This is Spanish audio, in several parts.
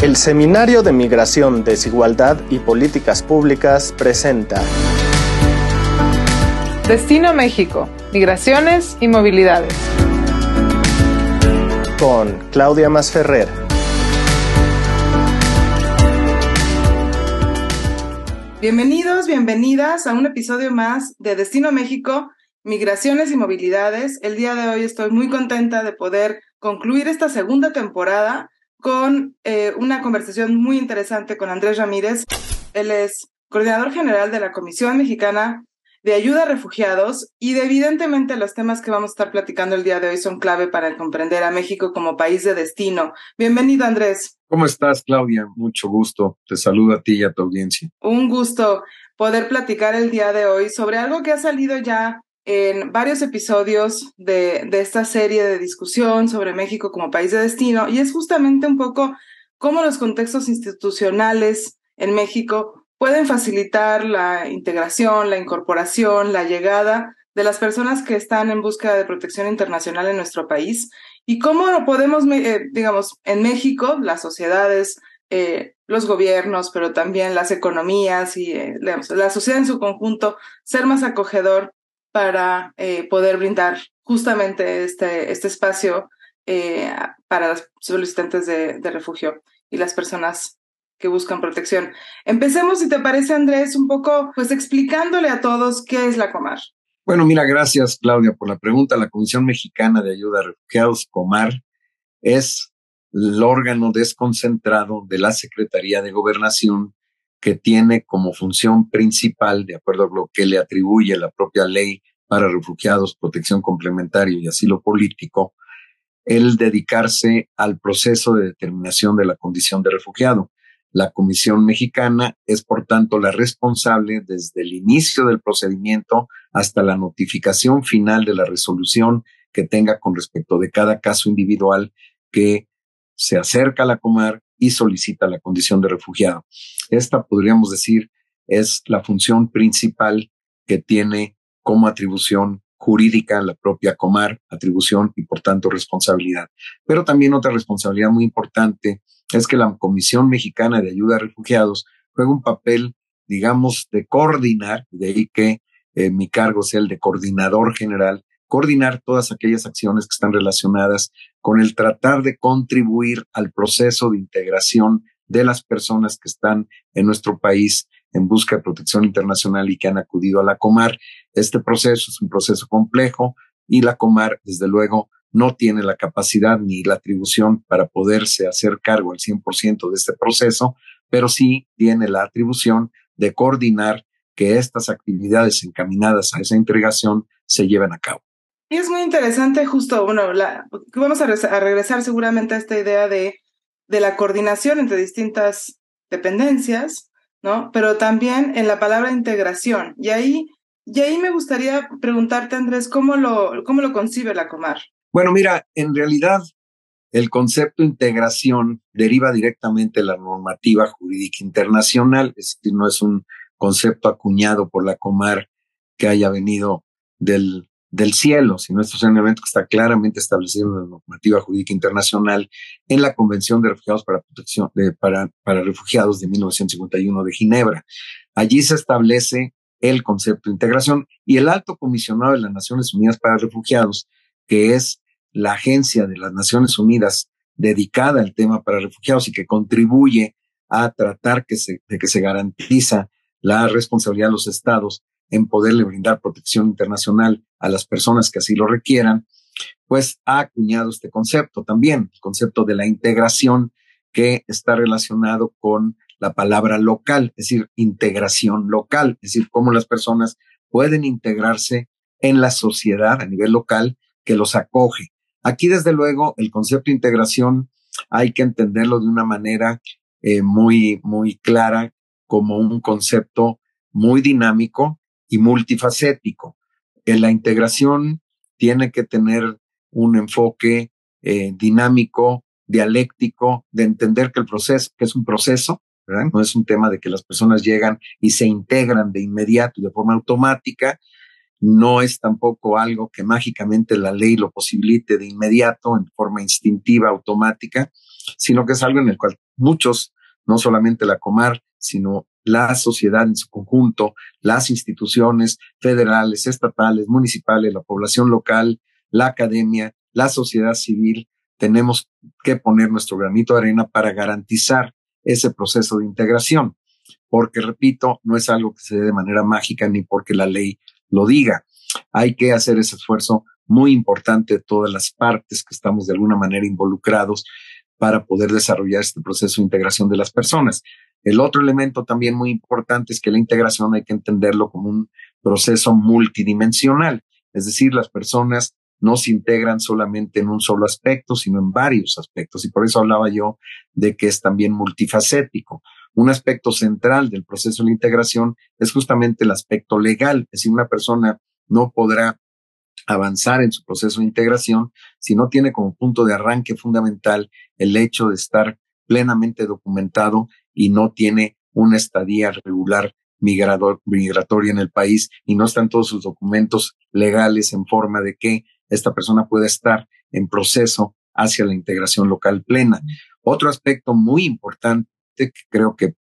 El Seminario de Migración, Desigualdad y Políticas Públicas presenta Destino México, Migraciones y Movilidades. Con Claudia Masferrer. Bienvenidos, bienvenidas a un episodio más de Destino México, Migraciones y Movilidades. El día de hoy estoy muy contenta de poder concluir esta segunda temporada con eh, una conversación muy interesante con Andrés Ramírez. Él es coordinador general de la Comisión Mexicana de Ayuda a Refugiados y de, evidentemente los temas que vamos a estar platicando el día de hoy son clave para comprender a México como país de destino. Bienvenido, Andrés. ¿Cómo estás, Claudia? Mucho gusto. Te saludo a ti y a tu audiencia. Un gusto poder platicar el día de hoy sobre algo que ha salido ya en varios episodios de, de, esta serie de discusión sobre México como país de destino y es justamente un poco cómo los contextos institucionales en México pueden facilitar la integración, la incorporación, la llegada de las personas que están en búsqueda de protección internacional en nuestro país y cómo podemos, eh, digamos, en México, las sociedades, eh, los gobiernos, pero también las economías y eh, la sociedad en su conjunto, ser más acogedor para eh, poder brindar justamente este, este espacio eh, para los solicitantes de, de, refugio y las personas que buscan protección. Empecemos, si te parece, Andrés, un poco pues explicándole a todos qué es la Comar. Bueno, mira, gracias Claudia por la pregunta. La Comisión Mexicana de Ayuda a Refugiados, Comar, es el órgano desconcentrado de la Secretaría de Gobernación que tiene como función principal, de acuerdo a lo que le atribuye la propia ley para refugiados, protección complementaria y asilo político, el dedicarse al proceso de determinación de la condición de refugiado. La Comisión Mexicana es, por tanto, la responsable desde el inicio del procedimiento hasta la notificación final de la resolución que tenga con respecto de cada caso individual que se acerca a la Comar y solicita la condición de refugiado. Esta, podríamos decir, es la función principal que tiene como atribución jurídica la propia Comar, atribución y por tanto responsabilidad. Pero también otra responsabilidad muy importante es que la Comisión Mexicana de Ayuda a Refugiados juega un papel, digamos, de coordinar, de ahí que eh, mi cargo sea el de coordinador general, coordinar todas aquellas acciones que están relacionadas con el tratar de contribuir al proceso de integración de las personas que están en nuestro país en busca de protección internacional y que han acudido a la Comar. Este proceso es un proceso complejo y la Comar, desde luego, no tiene la capacidad ni la atribución para poderse hacer cargo al 100% de este proceso, pero sí tiene la atribución de coordinar que estas actividades encaminadas a esa integración se lleven a cabo. Y es muy interesante justo, bueno, la, vamos a, regresar seguramente a esta idea de, de la coordinación entre distintas dependencias, ¿no? Pero también en la palabra integración. Y ahí, y ahí me gustaría preguntarte, Andrés, ¿cómo lo, cómo lo concibe la Comar? Bueno, mira, en realidad el concepto integración deriva directamente de la normativa jurídica internacional, es decir, no es un concepto acuñado por la Comar que haya venido del, del cielo, sino esto es un evento que está claramente establecido en la normativa jurídica internacional en la Convención de Refugiados para Protección de, para, para Refugiados de 1951 de Ginebra. Allí se establece el concepto de integración y el alto comisionado de las Naciones Unidas para Refugiados, que es la agencia de las Naciones Unidas dedicada al tema para refugiados y que contribuye a tratar que se, de que se garantiza la responsabilidad de los estados en poderle brindar protección internacional a las personas que así lo requieran, pues ha acuñado este concepto también, el concepto de la integración que está relacionado con la palabra local, es decir, integración local, es decir, cómo las personas pueden integrarse en la sociedad a nivel local que los acoge. Aquí, desde luego, el concepto de integración hay que entenderlo de una manera eh, muy, muy clara como un concepto muy dinámico y multifacético. En la integración tiene que tener un enfoque eh, dinámico, dialéctico, de entender que el proceso, que es un proceso. No es un tema de que las personas llegan y se integran de inmediato y de forma automática. No es tampoco algo que mágicamente la ley lo posibilite de inmediato, en forma instintiva, automática, sino que es algo en el cual muchos, no solamente la Comar, sino la sociedad en su conjunto, las instituciones federales, estatales, municipales, la población local, la academia, la sociedad civil, tenemos que poner nuestro granito de arena para garantizar ese proceso de integración, porque, repito, no es algo que se dé de manera mágica ni porque la ley lo diga. Hay que hacer ese esfuerzo muy importante de todas las partes que estamos de alguna manera involucrados para poder desarrollar este proceso de integración de las personas. El otro elemento también muy importante es que la integración hay que entenderlo como un proceso multidimensional, es decir, las personas no se integran solamente en un solo aspecto, sino en varios aspectos. Y por eso hablaba yo de que es también multifacético. Un aspecto central del proceso de integración es justamente el aspecto legal. Es decir, una persona no podrá avanzar en su proceso de integración si no tiene como punto de arranque fundamental el hecho de estar plenamente documentado y no tiene una estadía regular migrador, migratoria en el país y no están todos sus documentos legales en forma de que esta persona pueda estar en proceso hacia la integración local plena. Otro aspecto muy importante que creo que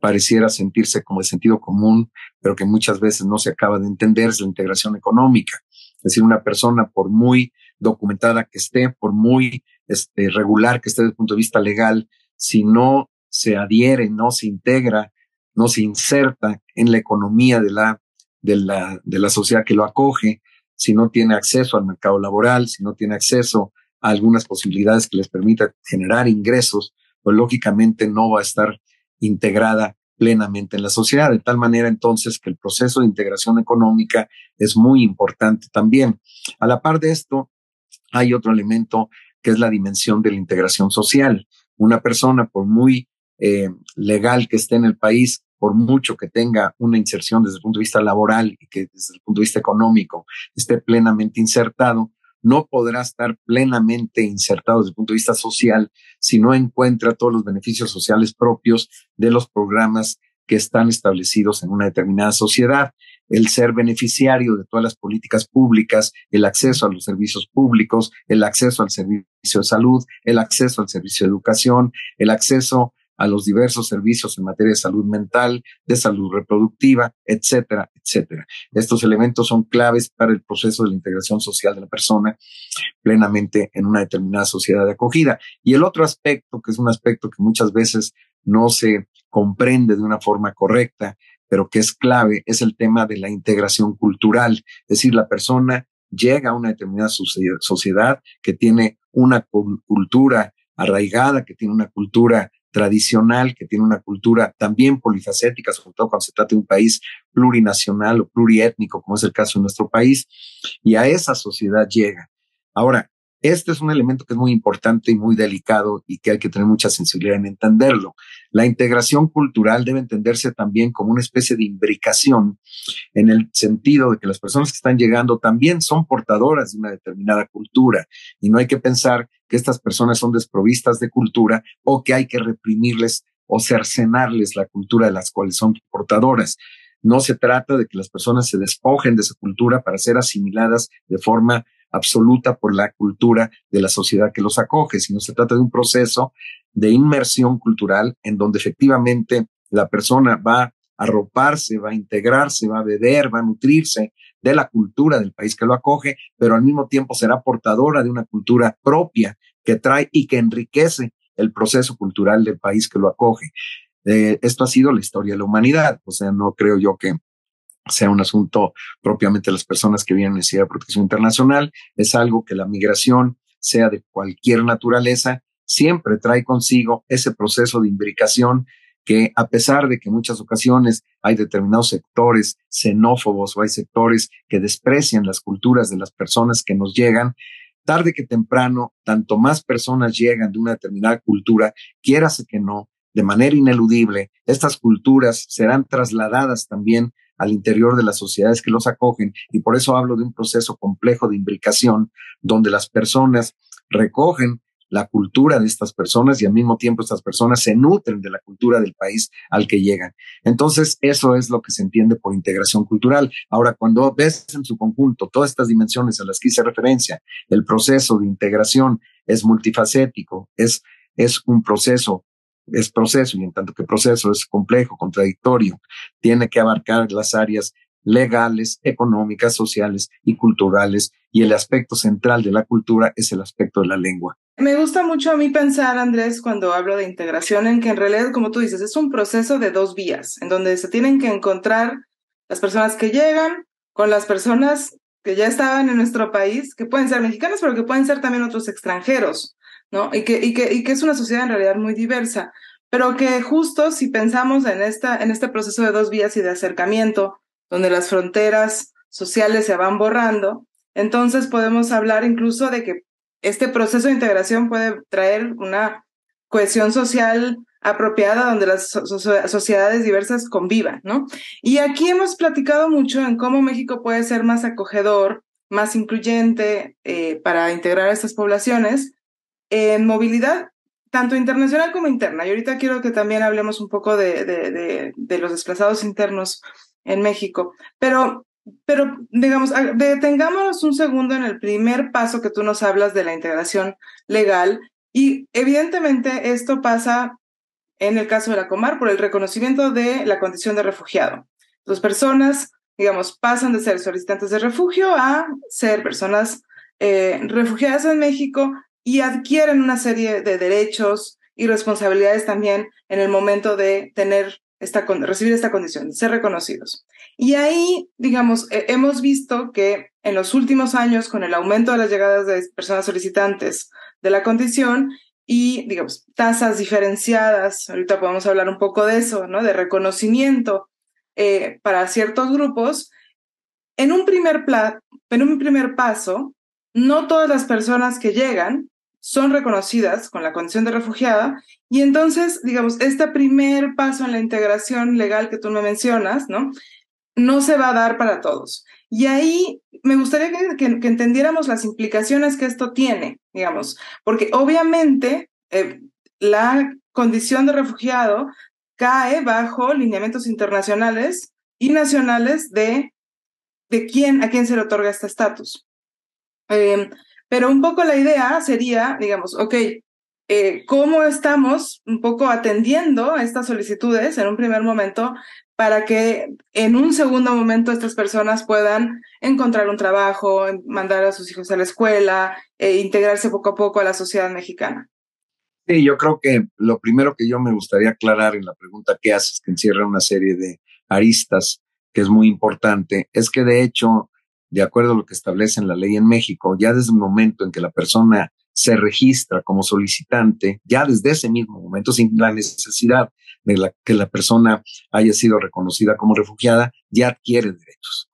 pareciera sentirse como de sentido común, pero que muchas veces no se acaba de entender es la integración económica. Es decir, una persona, por muy documentada que esté, por muy este, regular que esté desde el punto de vista legal, si no se adhiere, no se integra, no se inserta en la economía de la, de la, de la sociedad que lo acoge, si no tiene acceso al mercado laboral, si no tiene acceso a algunas posibilidades que les permita generar ingresos, pues lógicamente no va a estar integrada plenamente en la sociedad, de tal manera entonces que el proceso de integración económica es muy importante también. A la par de esto, hay otro elemento que es la dimensión de la integración social. Una persona, por muy eh, legal que esté en el país, por mucho que tenga una inserción desde el punto de vista laboral y que desde el punto de vista económico esté plenamente insertado, no podrá estar plenamente insertado desde el punto de vista social si no encuentra todos los beneficios sociales propios de los programas que están establecidos en una determinada sociedad. El ser beneficiario de todas las políticas públicas, el acceso a los servicios públicos, el acceso al servicio de salud, el acceso al servicio de educación, el acceso a los diversos servicios en materia de salud mental, de salud reproductiva, etcétera, etcétera. Estos elementos son claves para el proceso de la integración social de la persona plenamente en una determinada sociedad de acogida. Y el otro aspecto, que es un aspecto que muchas veces no se comprende de una forma correcta, pero que es clave, es el tema de la integración cultural. Es decir, la persona llega a una determinada sociedad que tiene una cultura arraigada, que tiene una cultura tradicional, que tiene una cultura también polifacética, sobre todo cuando se trata de un país plurinacional o pluriétnico, como es el caso de nuestro país, y a esa sociedad llega. Ahora, este es un elemento que es muy importante y muy delicado y que hay que tener mucha sensibilidad en entenderlo. La integración cultural debe entenderse también como una especie de imbricación en el sentido de que las personas que están llegando también son portadoras de una determinada cultura y no hay que pensar que estas personas son desprovistas de cultura o que hay que reprimirles o cercenarles la cultura de las cuales son portadoras. No se trata de que las personas se despojen de esa cultura para ser asimiladas de forma absoluta por la cultura de la sociedad que los acoge, sino se trata de un proceso de inmersión cultural en donde efectivamente la persona va a arroparse, va a integrarse, va a beber, va a nutrirse de la cultura del país que lo acoge, pero al mismo tiempo será portadora de una cultura propia que trae y que enriquece el proceso cultural del país que lo acoge. Eh, esto ha sido la historia de la humanidad, o sea, no creo yo que sea un asunto propiamente de las personas que vienen en necesidad de protección internacional, es algo que la migración, sea de cualquier naturaleza, siempre trae consigo ese proceso de imbricación que a pesar de que en muchas ocasiones hay determinados sectores xenófobos o hay sectores que desprecian las culturas de las personas que nos llegan, tarde que temprano, tanto más personas llegan de una determinada cultura, quierase que no, de manera ineludible, estas culturas serán trasladadas también al interior de las sociedades que los acogen y por eso hablo de un proceso complejo de imbricación donde las personas recogen la cultura de estas personas y al mismo tiempo estas personas se nutren de la cultura del país al que llegan. Entonces, eso es lo que se entiende por integración cultural. Ahora, cuando ves en su conjunto todas estas dimensiones a las que hice referencia, el proceso de integración es multifacético, es, es un proceso es proceso y en tanto que proceso es complejo, contradictorio, tiene que abarcar las áreas legales, económicas, sociales y culturales y el aspecto central de la cultura es el aspecto de la lengua. Me gusta mucho a mí pensar, Andrés, cuando hablo de integración, en que en realidad, como tú dices, es un proceso de dos vías, en donde se tienen que encontrar las personas que llegan con las personas que ya estaban en nuestro país, que pueden ser mexicanos, pero que pueden ser también otros extranjeros, ¿no? Y que, y que, y que es una sociedad en realidad muy diversa, pero que justo si pensamos en, esta, en este proceso de dos vías y de acercamiento, donde las fronteras sociales se van borrando, entonces podemos hablar incluso de que este proceso de integración puede traer una cohesión social apropiada donde las sociedades diversas convivan, ¿no? Y aquí hemos platicado mucho en cómo México puede ser más acogedor, más incluyente eh, para integrar a estas poblaciones en movilidad tanto internacional como interna. Y ahorita quiero que también hablemos un poco de, de, de, los desplazados internos en México. Pero, pero digamos, detengámonos un segundo en el primer paso que tú nos hablas de la integración legal. Y evidentemente esto pasa en el caso de la Comar por el reconocimiento de la condición de refugiado. Las personas, digamos, pasan de ser solicitantes de refugio a ser personas eh, refugiadas en México y adquieren una serie de derechos y responsabilidades también en el momento de tener esta, recibir esta condición, de ser reconocidos. Y ahí, digamos, hemos visto que en los últimos años, con el aumento de las llegadas de personas solicitantes de la condición y, digamos, tasas diferenciadas, ahorita podemos hablar un poco de eso, ¿no? De reconocimiento eh, para ciertos grupos, en un, primer en un primer paso, no todas las personas que llegan son reconocidas con la condición de refugiada y entonces, digamos, este primer paso en la integración legal que tú me mencionas, ¿no? No se va a dar para todos. Y ahí me gustaría que, entendiéramos las implicaciones que esto tiene, digamos, porque obviamente eh, la condición de refugiado cae bajo lineamientos internacionales y nacionales de, de quién, a quién se le otorga este estatus. Eh, pero un poco la idea sería, digamos, ok, eh, ¿cómo estamos un poco atendiendo estas solicitudes en un primer momento para que en un segundo momento estas personas puedan encontrar un trabajo, mandar a sus hijos a la escuela, e integrarse poco a poco a la sociedad mexicana? Sí, yo creo que lo primero que yo me gustaría aclarar en la pregunta que haces, que encierra una serie de aristas, que es muy importante, es que de hecho de acuerdo a lo que establece la ley en México, ya desde el momento en que la persona se registra como solicitante, ya desde ese mismo momento, sin la necesidad de que la persona haya sido reconocida como refugiada, ya adquiere derechos.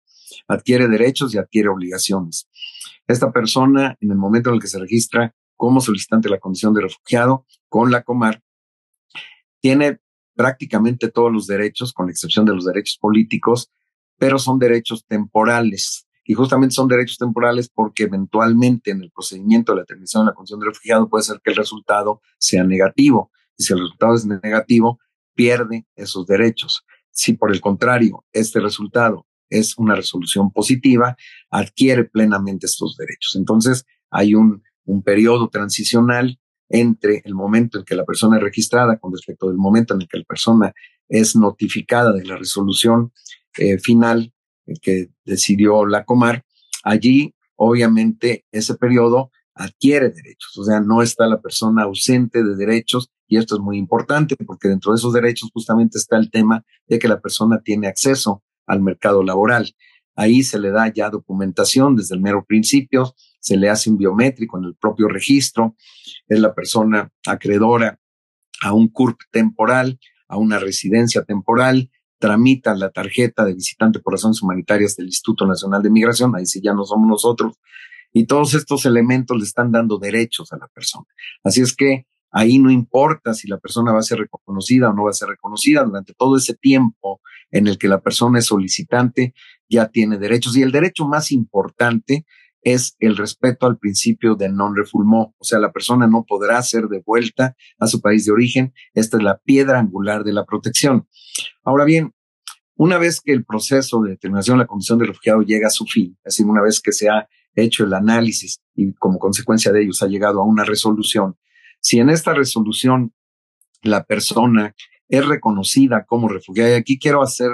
Adquiere derechos y adquiere obligaciones. Esta persona, en el momento en el que se registra como solicitante de la condición de refugiado con la Comar, tiene prácticamente todos los derechos, con excepción de los derechos políticos, pero son derechos temporales y justamente son derechos temporales porque eventualmente en el procedimiento de la determinación de la condición de refugiado puede ser que el resultado sea negativo. Y si el resultado es negativo, pierde esos derechos. Si por el contrario, este resultado es una resolución positiva, adquiere plenamente estos derechos. Entonces, hay un, un periodo transicional entre el momento en que la persona es registrada con respecto del momento en el que la persona es notificada de la resolución eh, final que decidió la Comar, allí obviamente ese periodo adquiere derechos, o sea, no está la persona ausente de derechos y esto es muy importante porque dentro de esos derechos justamente está el tema de que la persona tiene acceso al mercado laboral. Ahí se le da ya documentación desde el mero principio, se le hace un biométrico en el propio registro, es la persona acreedora a un CURP temporal, a una residencia temporal, tramita la tarjeta de visitante por razones humanitarias del Instituto Nacional de Migración, ahí sí ya no somos nosotros, y todos estos elementos le están dando derechos a la persona. Así es que ahí no importa si la persona va a ser reconocida o no va a ser reconocida, durante todo ese tiempo en el que la persona es solicitante, ya tiene derechos. Y el derecho más importante es el respeto al principio de non refulmó, o sea, la persona no podrá ser devuelta a su país de origen. Esta es la piedra angular de la protección. Ahora bien, una vez que el proceso de determinación de la condición de refugiado llega a su fin, es decir, una vez que se ha hecho el análisis y como consecuencia de ello se ha llegado a una resolución, si en esta resolución la persona es reconocida como refugiada. Y aquí quiero hacer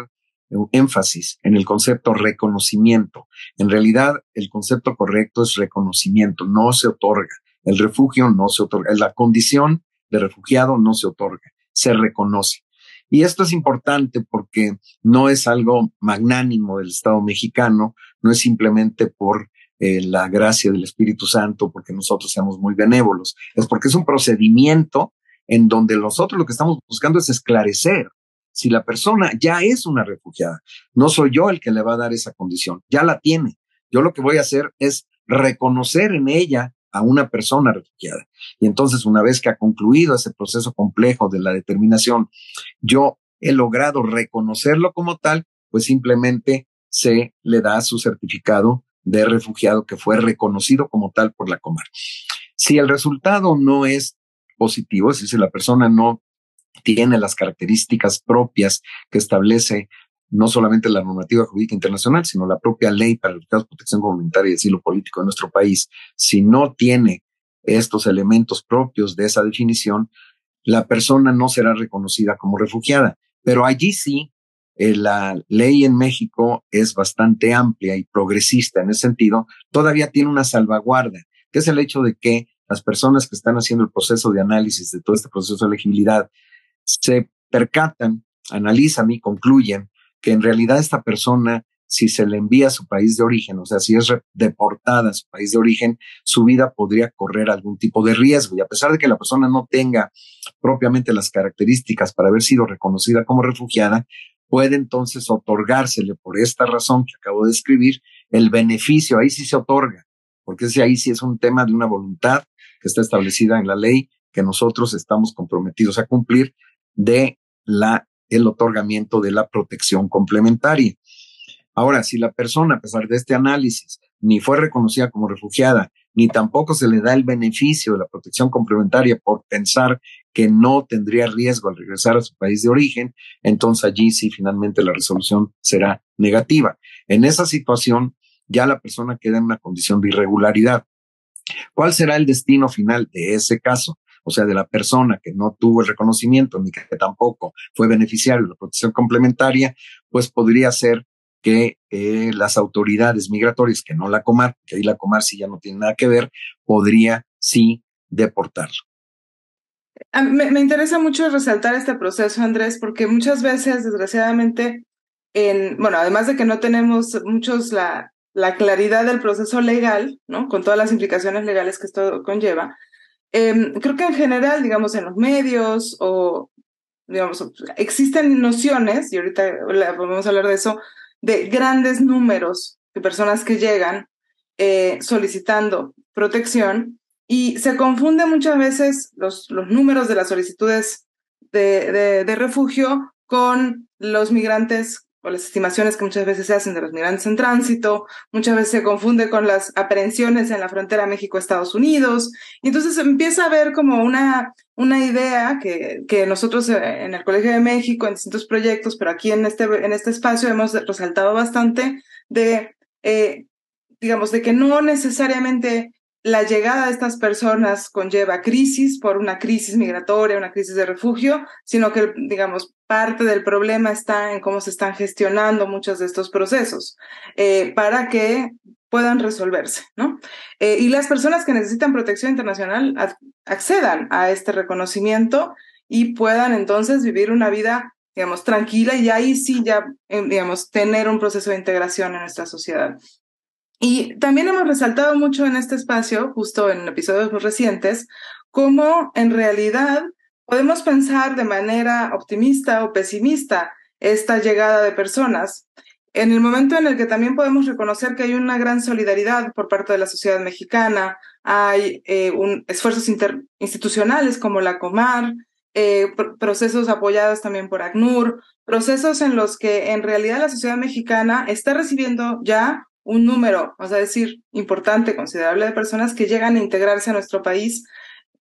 énfasis en el concepto reconocimiento. En realidad, el concepto correcto es reconocimiento, no se otorga. El refugio no se otorga. La condición de refugiado no se otorga, se reconoce. Y esto es importante porque no es algo magnánimo del Estado mexicano, no es simplemente por eh, la gracia del Espíritu Santo, porque nosotros seamos muy benévolos, es porque es un procedimiento en donde nosotros lo que estamos buscando es esclarecer si la persona ya es una refugiada. No soy yo el que le va a dar esa condición, ya la tiene. Yo lo que voy a hacer es reconocer en ella a una persona refugiada. Y entonces, una vez que ha concluido ese proceso complejo de la determinación, yo he logrado reconocerlo como tal, pues simplemente se le da su certificado de refugiado que fue reconocido como tal por la Comar. Si el resultado no es positivo, es decir, si la persona no tiene las características propias que establece no solamente la normativa jurídica internacional, sino la propia ley para la protección comunitaria y asilo político de nuestro país, si no tiene estos elementos propios de esa definición, la persona no será reconocida como refugiada. Pero allí sí, eh, la ley en México es bastante amplia y progresista en ese sentido, todavía tiene una salvaguarda, que es el hecho de que las personas que están haciendo el proceso de análisis de todo este proceso de elegibilidad se percatan, analizan y concluyen que en realidad esta persona, si se le envía a su país de origen, o sea, si es deportada a su país de origen, su vida podría correr algún tipo de riesgo. Y a pesar de que la persona no tenga propiamente las características para haber sido reconocida como refugiada, puede entonces otorgársele por esta razón que acabo de escribir el beneficio, ahí sí se otorga, porque ese ahí sí es un tema de una voluntad que está establecida en la ley que nosotros estamos comprometidos a cumplir de la el otorgamiento de la protección complementaria. Ahora, si la persona, a pesar de este análisis, ni fue reconocida como refugiada, ni tampoco se le da el beneficio de la protección complementaria por pensar que no tendría riesgo al regresar a su país de origen, entonces allí sí finalmente la resolución será negativa. En esa situación ya la persona queda en una condición de irregularidad. ¿Cuál será el destino final de ese caso? O sea, de la persona que no tuvo el reconocimiento ni que tampoco fue beneficiario de la protección complementaria, pues podría ser que eh, las autoridades migratorias, que no la Comar, que ahí la Comar sí ya no tiene nada que ver, podría sí deportarlo. Me, me, interesa mucho resaltar este proceso, Andrés, porque muchas veces, desgraciadamente, en, bueno, además de que no tenemos muchos la, la claridad del proceso legal, ¿no? Con todas las implicaciones legales que esto conlleva, Em, creo que en general, digamos, en los medios o, digamos, existen nociones, y ahorita podemos hablar de eso, de grandes números de personas que llegan eh, solicitando protección y se confunden muchas veces los, los números de las solicitudes de, de refugio con los migrantes o las estimaciones que muchas veces se hacen de los migrantes en tránsito, muchas veces se confunde con las aprehensiones en la frontera México-Estados Unidos, y entonces empieza a haber como una, una idea que, que nosotros eh, en el Colegio de México, en distintos proyectos, pero aquí en este, en este espacio hemos resaltado bastante de, eh, digamos, de que no necesariamente la llegada de estas personas conlleva crisis por una crisis migratoria, una crisis de refugio, sino que, digamos, parte del problema está en cómo se están gestionando muchos de estos procesos eh, para que puedan resolverse, ¿no? Eh, y las personas que necesitan protección internacional accedan a este reconocimiento y puedan entonces vivir una vida, digamos, tranquila y ahí sí ya, eh, digamos, tener un proceso de integración en nuestra sociedad. Y también hemos resaltado mucho en este espacio, justo en episodios muy recientes, cómo en realidad podemos pensar de manera optimista o pesimista esta llegada de personas, en el momento en el que también podemos reconocer que hay una gran solidaridad por parte de la sociedad mexicana, hay eh, un, esfuerzos institucionales como la Comar, eh, procesos apoyados también por ACNUR, procesos en los que en realidad la sociedad mexicana está recibiendo ya un número, vamos a decir, importante, considerable de personas que llegan a integrarse a nuestro país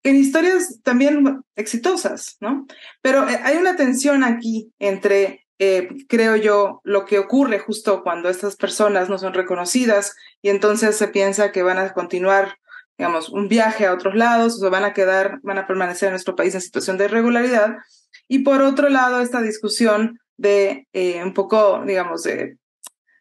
en historias también exitosas, ¿no? Pero eh, hay una tensión aquí entre, eh, creo yo, lo que ocurre justo cuando estas personas no son reconocidas y entonces se piensa que van a continuar digamos, un viaje a otros lados, o van a quedar, van a permanecer en nuestro país en situación de irregularidad. Y por otro lado, esta discusión de eh, un poco, digamos, de,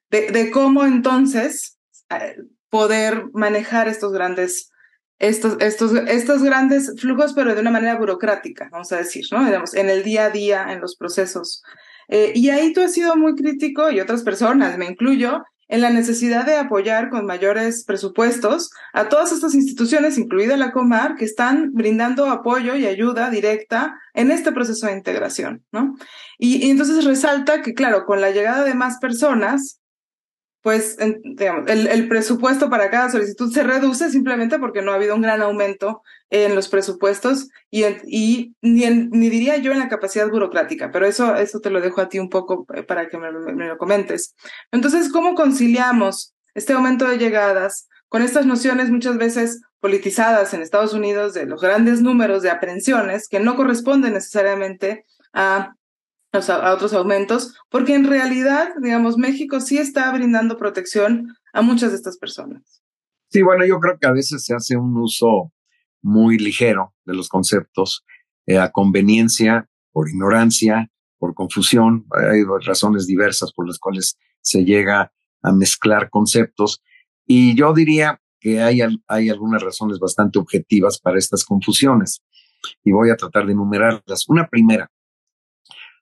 de, cómo entonces eh, poder manejar estos grandes, estos, estos, estos grandes flujos, pero de una manera burocrática, vamos a decir, ¿no? Digamos, en el día a día, en los procesos. Eh, y ahí tú has sido muy crítico, y otras personas, me incluyo, en la necesidad de apoyar con mayores presupuestos a todas estas instituciones, incluida la Comar, que están brindando apoyo y ayuda directa en este proceso de integración, ¿no? Y, y entonces resalta que, claro, con la llegada de más personas, pues digamos, el, el, presupuesto para cada solicitud se reduce simplemente porque no ha habido un gran aumento en los presupuestos y, y ni, ni diría yo en la capacidad burocrática, pero eso, eso te lo dejo a ti un poco eh, para que me, me, lo comentes. Entonces, ¿cómo conciliamos este aumento de llegadas con estas nociones muchas veces politizadas en Estados Unidos de los grandes números de aprehensiones que no corresponden necesariamente a a otros aumentos, porque en realidad, digamos, México sí está brindando protección a muchas de estas personas. Sí, bueno, yo creo que a veces se hace un uso muy ligero de los conceptos eh, a conveniencia, por ignorancia, por confusión. Hay razones diversas por las cuales se llega a mezclar conceptos. Y yo diría que hay, hay algunas razones bastante objetivas para estas confusiones. Y voy a tratar de enumerarlas. Una primera,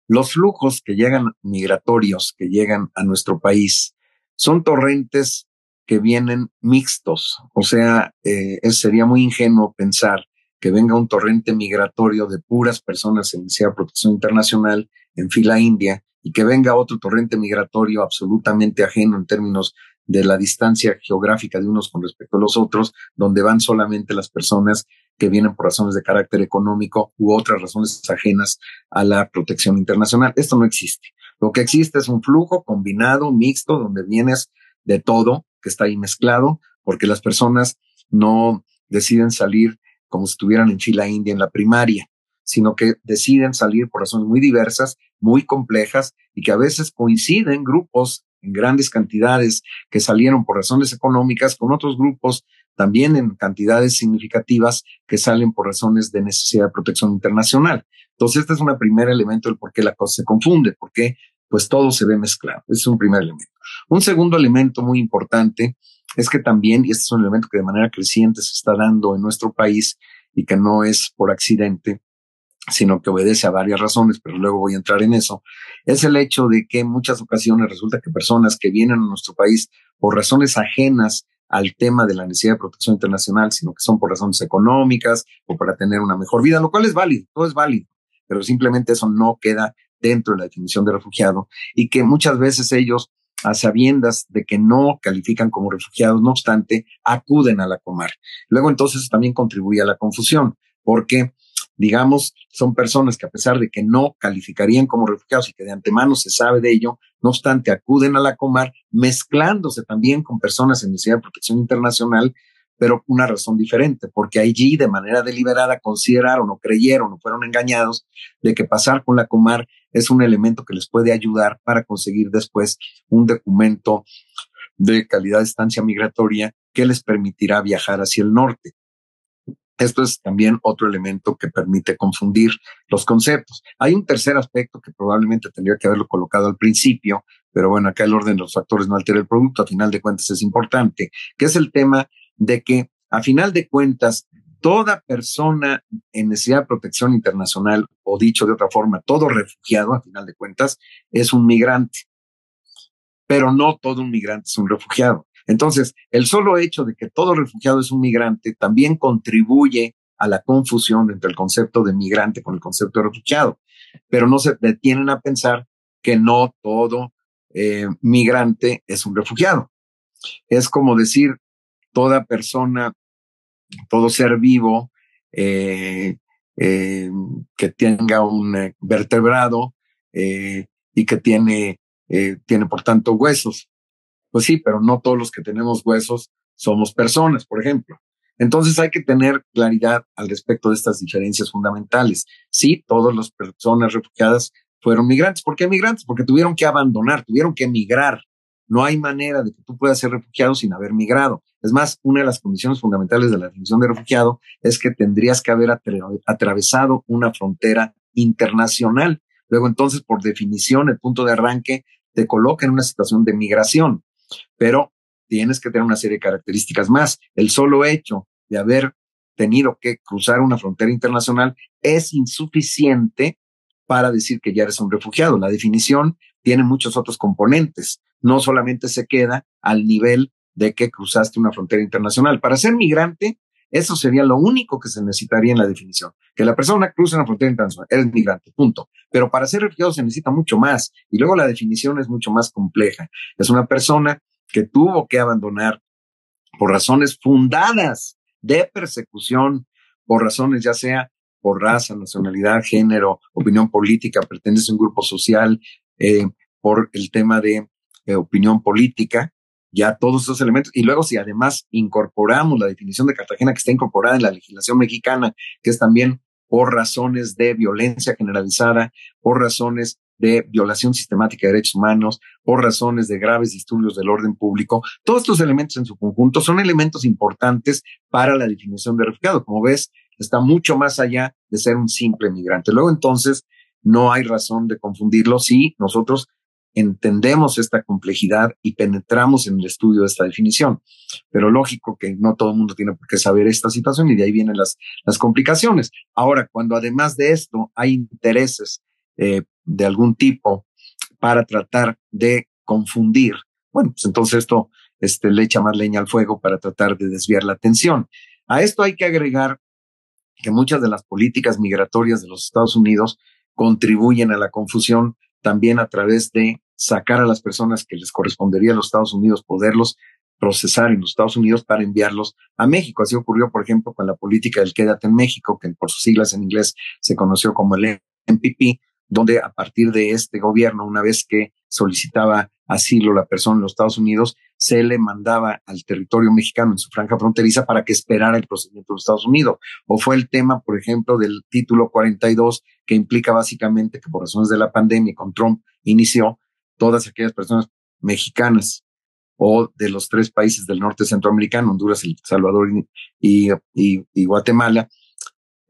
los flujos que llegan migratorios, que llegan a nuestro país, son torrentes que vienen mixtos. O sea, eh, sería muy ingenuo pensar que venga un torrente migratorio de puras personas en necesidad de protección internacional en fila india y que venga otro torrente migratorio absolutamente ajeno en términos de la distancia geográfica de unos con respecto a los otros, donde van solamente las personas que vienen por razones de carácter económico u otras razones ajenas a la protección internacional. Esto no existe. Lo que existe es un flujo combinado, mixto, donde vienes de todo, que está ahí mezclado, porque las personas no deciden salir como si estuvieran en fila india en la primaria, sino que deciden salir por razones muy diversas, muy complejas y que a veces coinciden grupos en grandes cantidades que salieron por razones económicas con otros grupos también en cantidades significativas que salen por razones de necesidad de protección internacional. Entonces, este es un primer elemento del por qué la cosa se confunde, porque pues todo se ve mezclado. Es un primer elemento. Un segundo elemento muy importante es que también, y este es un elemento que de manera creciente se está dando en nuestro país y que no es por accidente, sino que obedece a varias razones, pero luego voy a entrar en eso, es el hecho de que en muchas ocasiones resulta que personas que vienen a nuestro país por razones ajenas al tema de la necesidad de protección internacional, sino que son por razones económicas o para tener una mejor vida, lo cual es válido, todo es válido, pero simplemente eso no queda dentro de la definición de refugiado y que muchas veces ellos, a sabiendas de que no califican como refugiados, no obstante, acuden a la comar. Luego entonces también contribuye a la confusión, porque digamos, son personas que a pesar de que no calificarían como refugiados y que de antemano se sabe de ello, no obstante acuden a la Comar mezclándose también con personas en necesidad de protección internacional, pero una razón diferente, porque allí de manera deliberada consideraron o creyeron o fueron engañados de que pasar con la Comar es un elemento que les puede ayudar para conseguir después un documento de calidad de estancia migratoria que les permitirá viajar hacia el norte. Esto es también otro elemento que permite confundir los conceptos. Hay un tercer aspecto que probablemente tendría que haberlo colocado al principio, pero bueno, acá el orden de los factores no altera el producto, a final de cuentas es importante, que es el tema de que a final de cuentas toda persona en necesidad de protección internacional, o dicho de otra forma, todo refugiado, a final de cuentas, es un migrante. Pero no todo un migrante es un refugiado. Entonces, el solo hecho de que todo refugiado es un migrante también contribuye a la confusión entre el concepto de migrante con el concepto de refugiado, pero no se detienen a pensar que no todo eh, migrante es un refugiado. Es como decir, toda persona, todo ser vivo eh, eh, que tenga un vertebrado y que tiene, tiene por tanto huesos. Pues sí, pero no todos los que tenemos huesos somos personas, por ejemplo. Entonces hay que tener claridad al respecto de estas diferencias fundamentales. Sí, todas las personas refugiadas fueron migrantes. ¿Por qué migrantes? Porque tuvieron que abandonar, tuvieron que emigrar No hay manera de que tú puedas ser refugiado sin haber migrado. Es más, una de las condiciones fundamentales de la definición de refugiado es que tendrías que haber atravesado una frontera internacional. Luego, entonces, por definición, el punto de arranque te coloca en una situación de migración, pero tienes que tener una serie de características más. El solo hecho de haber tenido que cruzar una frontera internacional es insuficiente para decir que ya eres un refugiado. La definición tiene muchos otros componentes. No solamente se queda al nivel de que cruzaste una frontera internacional. Para ser migrante, eso sería lo único que se necesitaría en la definición. Que la persona cruce una frontera internacional, eres migrante, punto. Pero para ser refugiado se necesita mucho más. Y luego la definición es mucho más compleja. Es una persona que tuvo que abandonar por razones fundadas de persecución, por razones ya sea por raza, nacionalidad, género, opinión política, pertenece a un grupo social, eh, por el tema de eh, opinión política, ya todos esos elementos. Y luego si además incorporamos la definición de Cartagena que está incorporada en la legislación mexicana, que es también por razones de violencia generalizada, por razones de violación sistemática de derechos humanos, por razones de graves disturbios del orden público. Todos estos elementos en su conjunto son elementos importantes para la definición de refugiado. Como ves, está mucho más allá de ser un simple migrante. Luego entonces, no hay razón de confundirlo si nosotros entendemos esta complejidad y penetramos en el estudio de esta definición. Pero lógico que no todo el mundo tiene por qué saber esta situación y de ahí vienen las, las complicaciones. Ahora, cuando además de esto hay intereses eh, de algún tipo para tratar de confundir, bueno, pues entonces esto este, le echa más leña al fuego para tratar de desviar la atención. A esto hay que agregar que muchas de las políticas migratorias de los Estados Unidos contribuyen a la confusión también a través de sacar a las personas que les correspondería a los Estados Unidos, poderlos procesar en los Estados Unidos para enviarlos a México. Así ocurrió, por ejemplo, con la política del Quédate en México, que por sus siglas en inglés se conoció como el MPP, donde a partir de este gobierno, una vez que solicitaba asilo la persona en los Estados Unidos, se le mandaba al territorio mexicano en su franja fronteriza para que esperara el procedimiento de los Estados Unidos. O fue el tema, por ejemplo, del título 42, que implica básicamente que por razones de la pandemia con Trump inició todas aquellas personas mexicanas o de los tres países del norte centroamericano, Honduras, El Salvador y, Guatemala,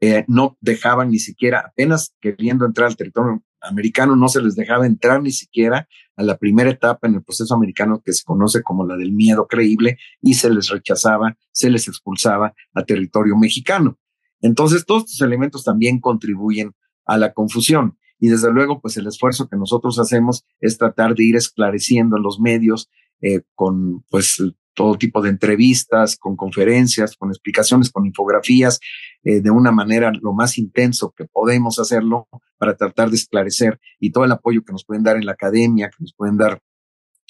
eh, no dejaban ni siquiera, apenas queriendo entrar al territorio americano, no se les dejaba entrar ni siquiera a la primera etapa en el proceso americano que se conoce como la del miedo creíble y se les rechazaba, se les expulsaba a territorio mexicano. Entonces, todos estos elementos también contribuyen a la confusión. Y desde luego, pues el esfuerzo que nosotros hacemos es tratar de ir esclareciendo en los medios eh, con pues todo tipo de entrevistas, con conferencias, con explicaciones, con infografías, eh, de una manera lo más intenso que podemos hacerlo para tratar de esclarecer y todo el apoyo que nos pueden dar en la academia, que nos pueden dar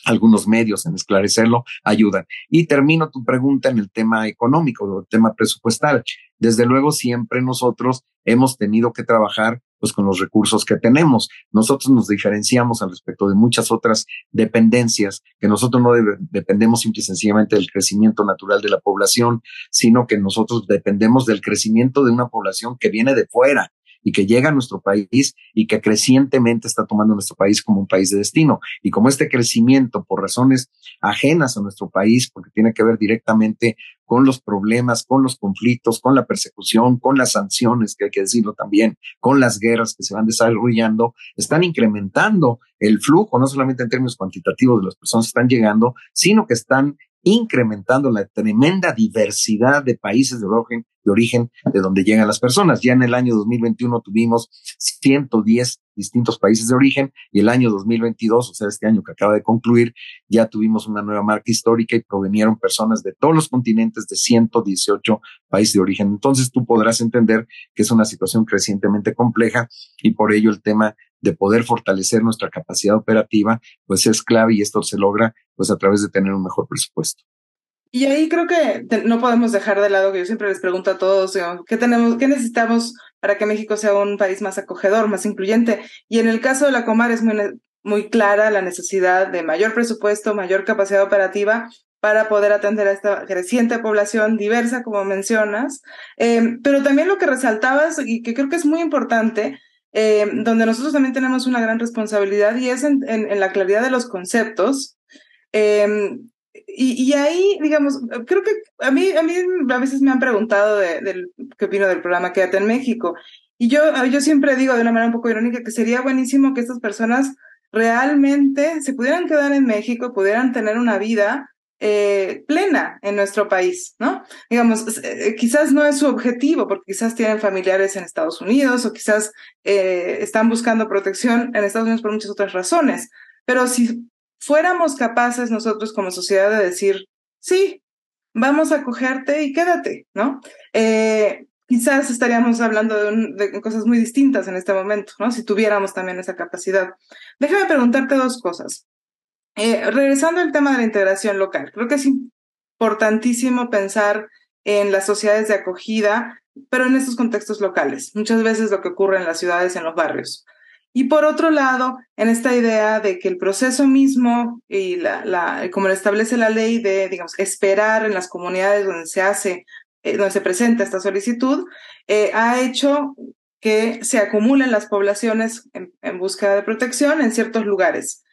algunos medios en esclarecerlo, ayudan. Y termino tu pregunta en el tema económico, el tema presupuestal. Desde luego, siempre nosotros hemos tenido que trabajar pues con los recursos que tenemos. Nosotros nos diferenciamos al respecto de muchas otras dependencias, que nosotros no dependemos simple y sencillamente del crecimiento natural de la población, sino que nosotros dependemos del crecimiento de una población que viene de fuera, y que llega a nuestro país y que crecientemente está tomando nuestro país como un país de destino. Y como este crecimiento por razones ajenas a nuestro país, porque tiene que ver directamente con los problemas, con los conflictos, con la persecución, con las sanciones, que hay que decirlo también, con las guerras que se van desarrollando, están incrementando el flujo, no solamente en términos cuantitativos de las personas que están llegando, sino que están incrementando la tremenda diversidad de países de origen, de origen de donde llegan las personas. Ya en el año 2021 tuvimos 110 distintos países de origen y el año 2022, o sea, este año que acaba de concluir, ya tuvimos una nueva marca histórica y provenieron personas de todos los continentes de 118 países de origen. Entonces tú podrás entender que es una situación crecientemente compleja y por ello el tema de poder fortalecer nuestra capacidad operativa, pues es clave y esto se logra pues a través de tener un mejor presupuesto. Y ahí creo que no podemos dejar de lado que yo siempre les pregunto a todos, ¿qué tenemos, qué necesitamos para que México sea un país más acogedor, más incluyente? Y en el caso de la Comar es muy, muy clara la necesidad de mayor presupuesto, mayor capacidad operativa para poder atender a esta creciente población diversa, como mencionas. Eh, pero también lo que resaltabas y que creo que es muy importante eh, donde nosotros también tenemos una gran responsabilidad y es en, la claridad de los conceptos. Em, y, ahí, digamos, creo que a mí, a mí a veces me han preguntado de, qué opino del programa Quédate en México. Y yo, yo siempre digo de una manera un poco irónica que sería buenísimo que estas personas realmente se pudieran quedar en México, pudieran tener una vida eh, plena en nuestro país, ¿no? Digamos, eh, quizás no es su objetivo, porque quizás tienen familiares en Estados Unidos o quizás eh, están buscando protección en Estados Unidos por muchas otras razones. Pero si fuéramos capaces nosotros como sociedad de decir, sí, vamos a acogerte y quédate, ¿no? quizás estaríamos hablando de, de, cosas muy distintas en este momento, ¿no? Si tuviéramos también esa capacidad. Déjame preguntarte dos cosas. Eh, regresando al tema de la integración local, creo que es importantísimo pensar en las sociedades de acogida, pero en estos contextos locales, muchas veces lo que ocurre en las ciudades, en los barrios. Y por otro lado, en esta idea de que el proceso mismo y la, como lo establece la ley de, digamos, esperar en las comunidades donde se hace, eh, donde se presenta esta solicitud, eh, ha hecho que se acumulen las poblaciones en, en búsqueda de protección en ciertos lugares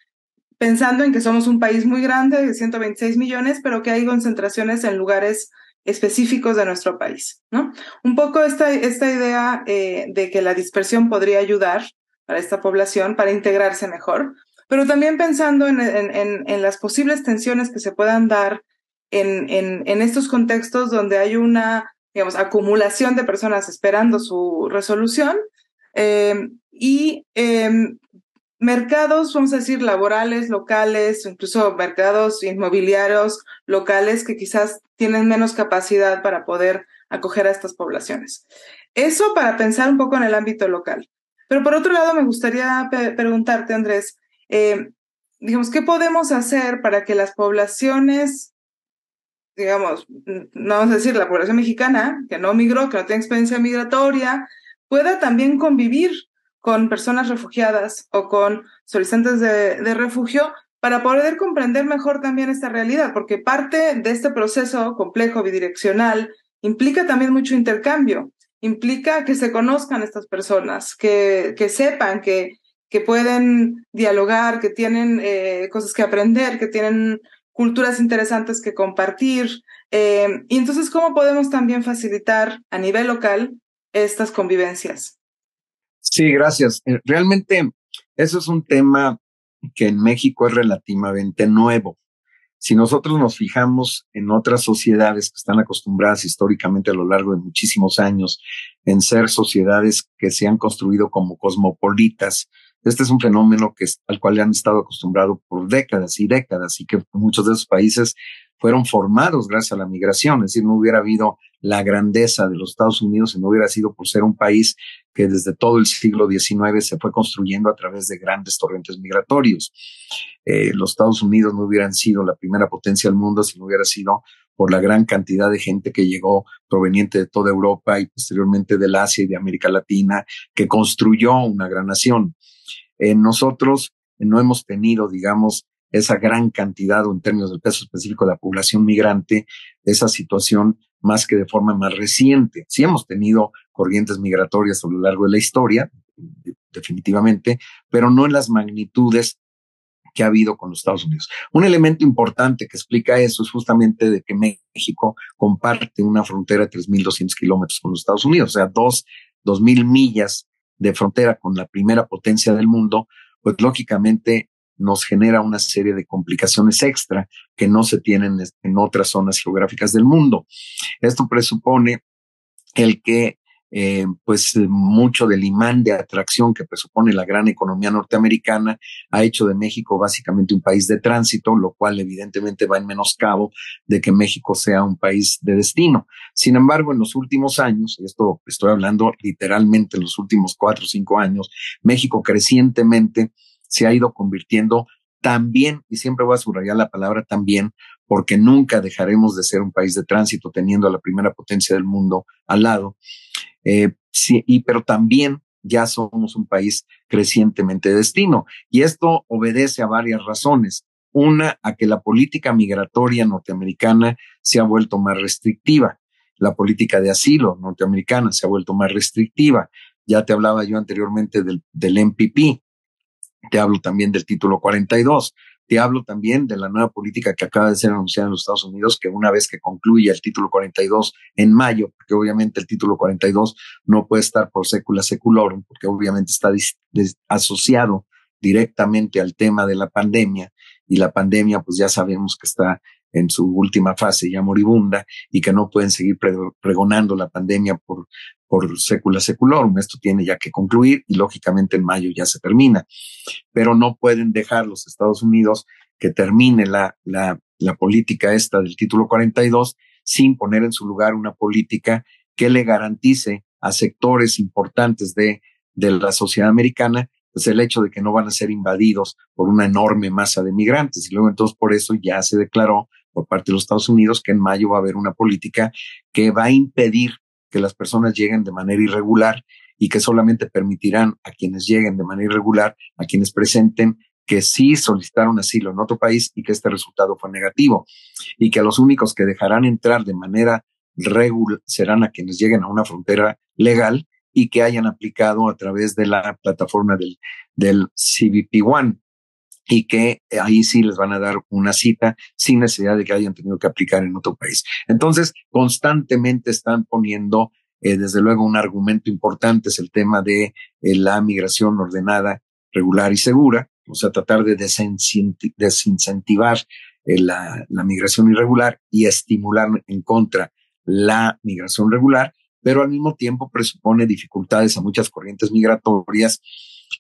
pensando en que somos un país muy grande de 126 millones, pero que hay concentraciones en lugares específicos de nuestro país, ¿no? Un poco esta, esta idea eh, de que la dispersión podría ayudar para esta población para integrarse mejor, pero también pensando en, en, en, las posibles tensiones que se puedan dar en, estos contextos donde hay una, digamos, acumulación de personas esperando su resolución eh, y eh, mercados, vamos a decir, laborales, locales, incluso mercados inmobiliarios locales que quizás tienen menos capacidad para poder acoger a estas poblaciones. Eso para pensar un poco en el ámbito local. Pero por otro lado, me gustaría preguntarte, Andrés, eh, digamos, ¿qué podemos hacer para que las poblaciones, digamos, no vamos a decir la población mexicana, que no migró, que no tiene experiencia migratoria, pueda también convivir con personas refugiadas o con solicitantes de, refugio para poder comprender mejor también esta realidad, porque parte de este proceso complejo, bidireccional, implica también mucho intercambio, implica que se conozcan estas personas, que, que sepan que, que pueden dialogar, que tienen eh, cosas que aprender, que tienen culturas interesantes que compartir. Eh, y entonces, ¿cómo podemos también facilitar a nivel local estas convivencias? Sí, gracias. Eh, realmente eso es un tema que en México es relativamente nuevo. Si nosotros nos fijamos en otras sociedades que están acostumbradas históricamente a lo largo de muchísimos años en ser sociedades que se han construido como cosmopolitas, este es un fenómeno que, al cual han estado acostumbrados por décadas y décadas y que muchos de esos países fueron formados gracias a la migración, es decir, no hubiera habido la grandeza de los Estados Unidos si no hubiera sido por ser un país que desde todo el siglo XIX se fue construyendo a través de grandes torrentes migratorios. Eh, los Estados Unidos no hubieran sido la primera potencia del mundo si no hubiera sido por la gran cantidad de gente que llegó proveniente de toda Europa y posteriormente del Asia y de América Latina, que construyó una gran nación. Eh, nosotros no hemos tenido, digamos, esa gran cantidad o en términos del peso específico de la población migrante, esa situación más que de forma más reciente. Sí hemos tenido corrientes migratorias a lo largo de la historia, definitivamente, pero no en las magnitudes que ha habido con los Estados Unidos. Un elemento importante que explica eso es justamente de que México comparte una frontera de 3.200 kilómetros con los Estados Unidos, o sea, dos, 2.000 millas de frontera con la primera potencia del mundo, pues lógicamente nos genera una serie de complicaciones extra que no se tienen en otras zonas geográficas del mundo. Esto presupone el que eh, pues mucho del imán de atracción que presupone la gran economía norteamericana ha hecho de México básicamente un país de tránsito, lo cual evidentemente va en menoscabo de que México sea un país de destino. Sin embargo, en los últimos años, y esto estoy hablando literalmente en los últimos cuatro o cinco años, México crecientemente se ha ido convirtiendo también, y siempre voy a subrayar la palabra también, porque nunca dejaremos de ser un país de tránsito teniendo a la primera potencia del mundo al lado. Eh, y, pero también ya somos un país crecientemente de destino. Y esto obedece a varias razones. Una, a que la política migratoria norteamericana se ha vuelto más restrictiva. La política de asilo norteamericana se ha vuelto más restrictiva. Ya te hablaba yo anteriormente del, del MPP, te hablo también del título 42. Te hablo también de la nueva política que acaba de ser anunciada en los Estados Unidos, que una vez que concluya el título 42 en mayo, porque obviamente el título 42 no puede estar por secula seculorum, porque obviamente está asociado directamente al tema de la pandemia y la pandemia pues ya sabemos que está en su última fase ya moribunda y que no pueden seguir pregonando la pandemia por, por secula seculorum. Esto tiene ya que concluir y lógicamente en mayo ya se termina. Pero no pueden dejar los Estados Unidos que termine la, la, la política esta del título 42 sin poner en su lugar una política que le garantice a sectores importantes de, de la sociedad americana pues el hecho de que no van a ser invadidos por una enorme masa de migrantes. Y luego entonces por eso ya se declaró por parte de los Estados Unidos que en mayo va a haber una política que va a impedir que las personas lleguen de manera irregular y que solamente permitirán a quienes lleguen de manera irregular, a quienes presenten que sí solicitaron asilo en otro país y que este resultado fue negativo. Y que los únicos que dejarán entrar de manera regular serán a quienes lleguen a una frontera legal y que hayan aplicado a través de la plataforma del, del CBP One y que ahí sí les van a dar una cita sin necesidad de que hayan tenido que aplicar en otro país. Entonces, constantemente están poniendo, eh, desde luego, un argumento importante es el tema de eh, la migración ordenada, regular y segura, o sea, tratar de desincentivar eh, la migración irregular y estimular en contra la migración regular, pero al mismo tiempo presupone dificultades a muchas corrientes migratorias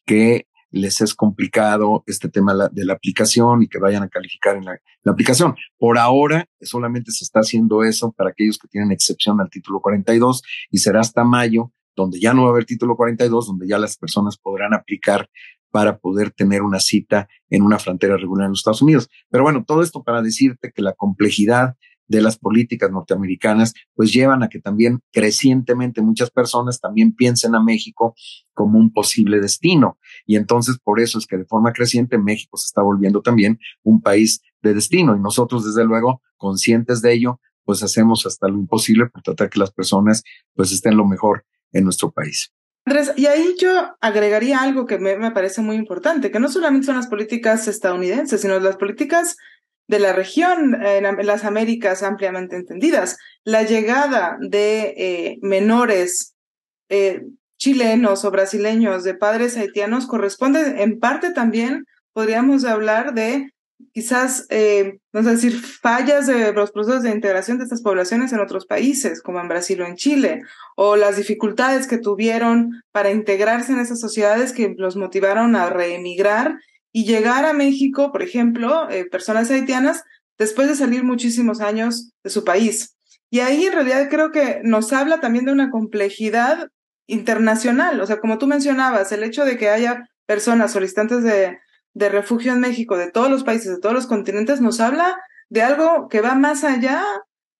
que les es complicado este tema de la aplicación y que vayan a calificar en la, aplicación. Por ahora solamente se está haciendo eso para aquellos que tienen excepción al título 42 y será hasta mayo, donde ya no va a haber título 42, donde ya las personas podrán aplicar para poder tener una cita en una frontera regular en los Estados Unidos. Pero bueno, todo esto para decirte que la complejidad de las políticas norteamericanas, pues llevan a que también crecientemente muchas personas también piensen a México como un posible destino. Y entonces por eso es que de forma creciente México se está volviendo también un país de destino. Y nosotros, desde luego, conscientes de ello, pues hacemos hasta lo imposible por tratar que las personas pues estén lo mejor en nuestro país. Andrés, y ahí yo agregaría algo que me, me parece muy importante, que no solamente son las políticas estadounidenses, sino las políticas de la región en las Américas ampliamente entendidas. La llegada de eh, menores eh, chilenos o brasileños de padres haitianos corresponde en parte también, podríamos hablar de quizás, eh, decir, fallas de los procesos de integración de estas poblaciones en otros países, como en Brasil o en Chile, o las dificultades que tuvieron para integrarse en esas sociedades que los motivaron a reemigrar y llegar a México, por ejemplo, eh, personas haitianas, después de salir muchísimos años de su país. Y ahí en realidad creo que nos habla también de una complejidad internacional. O sea, como tú mencionabas, el hecho de que haya personas solicitantes de, de refugio en México de todos los países, de todos los continentes, nos habla de algo que va más allá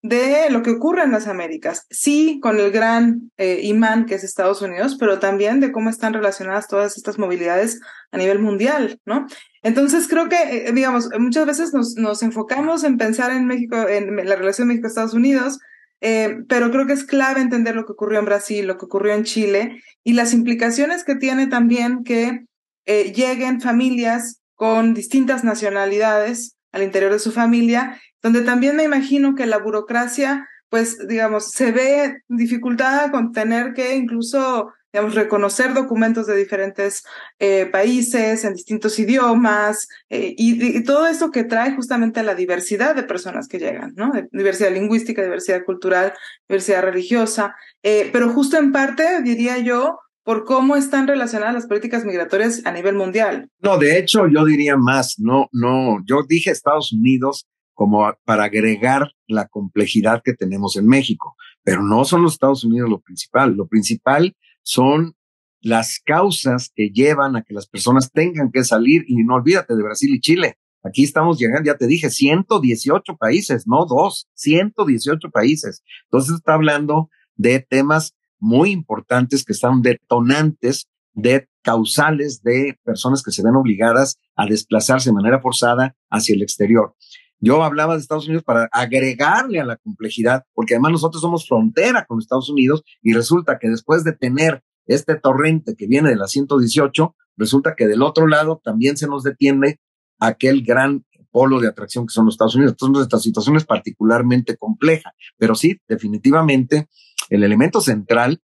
de lo que ocurre en las Américas. Sí, con el gran eh, imán que es Estados Unidos, pero también de cómo están relacionadas todas estas movilidades a nivel mundial, ¿no? Entonces creo que, eh, digamos, muchas veces nos, nos, enfocamos en pensar en México, en la relación México-Estados Unidos, eh, pero creo que es clave entender lo que ocurrió en Brasil, lo que ocurrió en Chile y las implicaciones que tiene también que lleguen familias con distintas nacionalidades al interior de su familia donde también me imagino que la burocracia, pues, digamos, se ve dificultada con tener que incluso, digamos, reconocer documentos de diferentes eh, países, en distintos idiomas, eh, y, todo esto que trae justamente a la diversidad de personas que llegan, ¿no? Diversidad lingüística, diversidad cultural, diversidad religiosa, eh, pero justo en parte, diría yo, por cómo están relacionadas las políticas migratorias a nivel mundial. No, de hecho, yo diría más, no, no, yo dije Estados Unidos como para agregar la complejidad que tenemos en México. Pero no son los Estados Unidos lo principal. Lo principal son las causas que llevan a que las personas tengan que salir y no olvídate de Brasil y Chile. Aquí estamos llegando, ya te dije, 118 países, no dos, 118 países. Entonces está hablando de temas muy importantes que están detonantes de causales de personas que se ven obligadas a desplazarse de manera forzada hacia el exterior. Yo hablaba de Estados Unidos para agregarle a la complejidad, porque además nosotros somos frontera con Estados Unidos y resulta que después de tener este torrente que viene de la 118, resulta que del otro lado también se nos detiene aquel gran polo de atracción que son los Estados Unidos. Entonces, esta situación es particularmente compleja, pero sí, definitivamente, el elemento central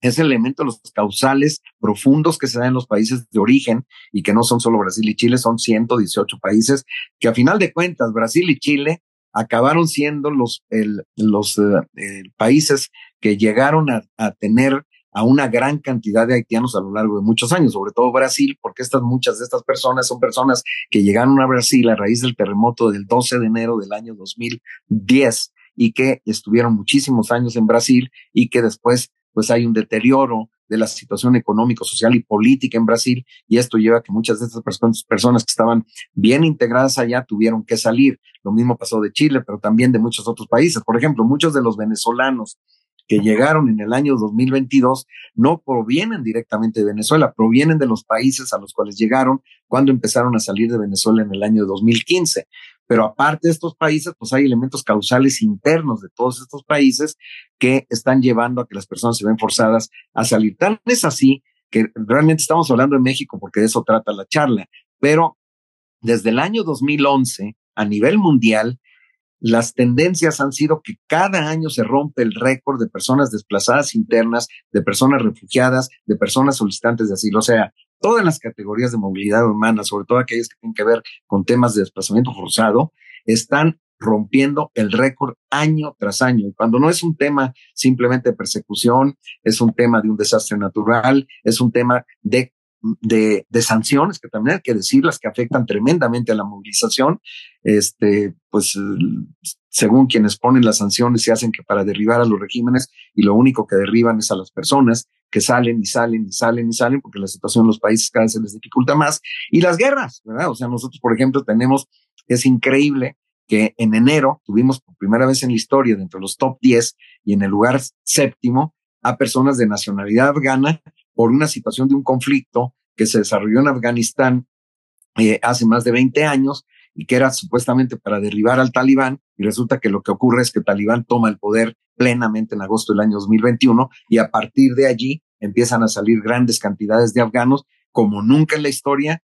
es el elemento de los causales profundos que se dan en los países de origen y que no son solo Brasil y Chile, son 118 países que a final de cuentas Brasil y Chile acabaron siendo los, los eh, países que llegaron a, a, tener a una gran cantidad de haitianos a lo largo de muchos años, sobre todo Brasil, porque estas muchas de estas personas son personas que llegaron a Brasil a raíz del terremoto del 12 de enero del año 2010 y que estuvieron muchísimos años en Brasil y que después pues hay un deterioro de la situación económico, social y política en Brasil y esto lleva a que muchas de estas personas, personas que estaban bien integradas allá tuvieron que salir. Lo mismo pasó de Chile, pero también de muchos otros países. Por ejemplo, muchos de los venezolanos que llegaron en el año 2022 no provienen directamente de Venezuela, provienen de los países a los cuales llegaron cuando empezaron a salir de Venezuela en el año 2015. Pero aparte de estos países, pues hay elementos causales internos de todos estos países que están llevando a que las personas se ven forzadas a salir. Tal es así que realmente estamos hablando de México porque de eso trata la charla, pero desde el año 2011, a nivel mundial, las tendencias han sido que cada año se rompe el récord de personas desplazadas internas, de personas refugiadas, de personas solicitantes de asilo. O sea, todas las categorías de movilidad humana, sobre todo aquellas que tienen que ver con temas de desplazamiento forzado, están rompiendo el récord año tras año. Y cuando no es un tema simplemente de persecución, es un tema de un desastre natural, es un tema de de, sanciones, que también hay que decirlas, que afectan tremendamente a la movilización, este, pues según quienes ponen las sanciones se hacen que para derribar a los regímenes y lo único que derriban es a las personas que salen y salen y salen y salen porque la situación en los países cada vez se les dificulta más y las guerras, ¿verdad? O sea, nosotros, por ejemplo, tenemos, es increíble que en enero tuvimos por primera vez en la historia dentro de los top 10 y en el lugar séptimo a personas de nacionalidad afgana por una situación de un conflicto que se desarrolló en Afganistán eh, hace más de 20 años y que era supuestamente para derribar al talibán, y resulta que lo que ocurre es que el talibán toma el poder plenamente en agosto del año 2021 y a partir de allí empiezan a salir grandes cantidades de afganos como nunca en la historia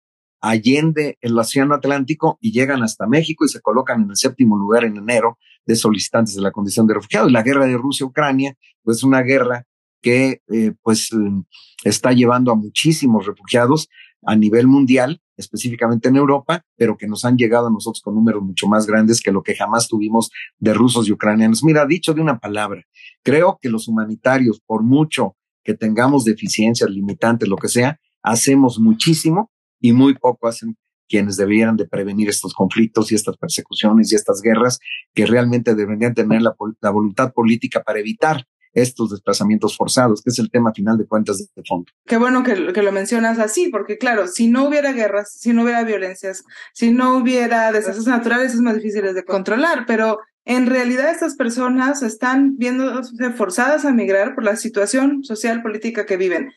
allende el Océano Atlántico y llegan hasta México y se colocan en el séptimo lugar en enero de solicitantes de la condición de refugiados. La guerra de Rusia-Ucrania, pues una guerra que eh, pues mm, está llevando a muchísimos refugiados a nivel mundial, específicamente en Europa, pero que nos han llegado a nosotros con números mucho más grandes que lo que jamás tuvimos de rusos y ucranianos. Mira, dicho de una palabra, creo que los humanitarios, por mucho que tengamos deficiencias, limitantes, lo que sea, hacemos muchísimo y muy poco hacen quienes deberían de prevenir estos conflictos y estas persecuciones y estas guerras que realmente deberían tener la, la voluntad política para evitar estos desplazamientos forzados, que es el tema final de cuentas de fondo. Qué bueno que, que, lo mencionas así, porque claro, si no hubiera guerras, si no hubiera violencias, si no hubiera desastres naturales, es más difícil de controlar, pero en realidad estas personas están viéndose forzadas a migrar por la situación social, política que viven.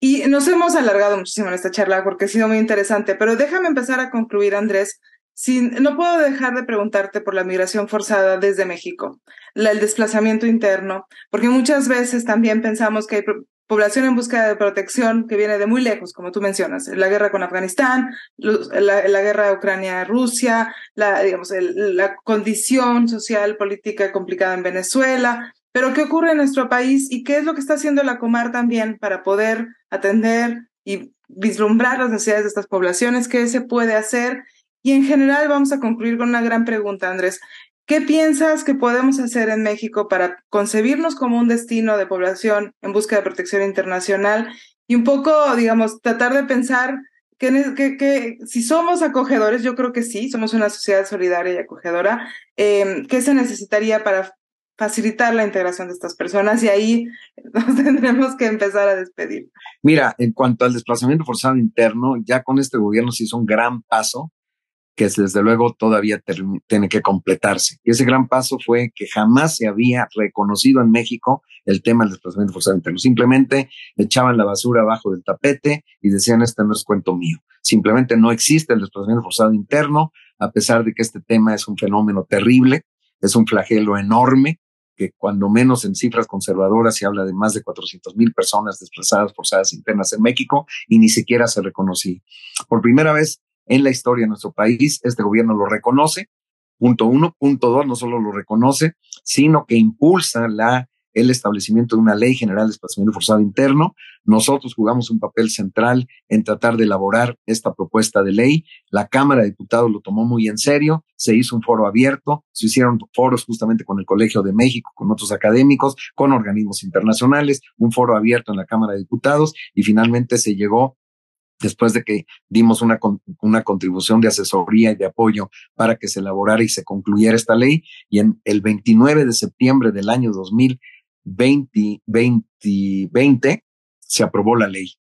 Y nos hemos alargado muchísimo en esta charla porque ha sido muy interesante, pero déjame empezar a concluir, Andrés, no puedo dejar de preguntarte por la migración forzada desde México, el desplazamiento interno, porque muchas veces también pensamos que hay población en busca de protección que viene de muy lejos, como tú mencionas, la guerra con Afganistán, la, guerra Ucrania-Rusia, la, la condición social, política complicada en Venezuela. Pero, ¿qué ocurre en nuestro país y qué es lo que está haciendo la Comar también para poder atender y vislumbrar las necesidades de estas poblaciones? ¿Qué se puede hacer? Y en general vamos a concluir con una gran pregunta, Andrés. ¿Qué piensas que podemos hacer en México para concebirnos como un destino de población en busca de protección internacional y un poco, digamos, tratar de pensar que, si somos acogedores, yo creo que sí, somos una sociedad solidaria y acogedora, eh, ¿qué se necesitaría para facilitar la integración de estas personas? Y ahí nos tendremos que empezar a despedir. Mira, en cuanto al desplazamiento forzado interno, ya con este gobierno se hizo un gran paso que desde luego todavía tiene que completarse. Y ese gran paso fue que jamás se había reconocido en México el tema del desplazamiento forzado interno. Simplemente echaban la basura abajo del tapete y decían, este no es cuento mío. Simplemente no existe el desplazamiento forzado interno, a pesar de que este tema es un fenómeno terrible, es un flagelo enorme, que cuando menos en cifras conservadoras se habla de más de 400 mil personas desplazadas forzadas internas en México y ni siquiera se reconocía. Por primera vez en la historia de nuestro país. Este gobierno lo reconoce. Punto uno. Punto dos, no solo lo reconoce, sino que impulsa la el establecimiento de una ley general de desplazamiento forzado interno. Nosotros jugamos un papel central en tratar de elaborar esta propuesta de ley. La Cámara de Diputados lo tomó muy en serio, se hizo un foro abierto, se hicieron foros justamente con el Colegio de México, con otros académicos, con organismos internacionales, un foro abierto en la Cámara de Diputados y finalmente se llegó después de que dimos una, una contribución de asesoría y de apoyo para que se elaborara y se concluyera esta ley. Y en el 29 de septiembre del año 2000, 2020 se aprobó la ley.